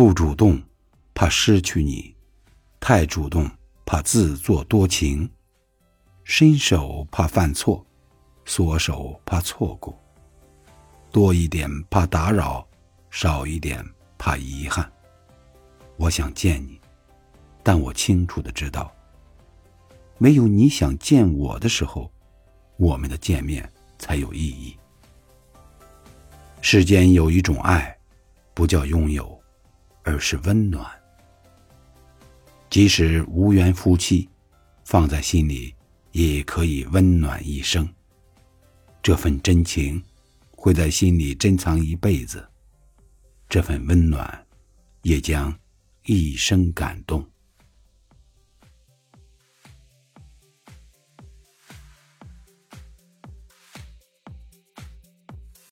不主动，怕失去你；太主动，怕自作多情；伸手怕犯错，缩手怕错过。多一点怕打扰，少一点怕遗憾。我想见你，但我清楚的知道，没有你想见我的时候，我们的见面才有意义。世间有一种爱，不叫拥有，而是温暖。即使无缘夫妻，放在心里也可以温暖一生。这份真情，会在心里珍藏一辈子。这份温暖，也将。一生感动。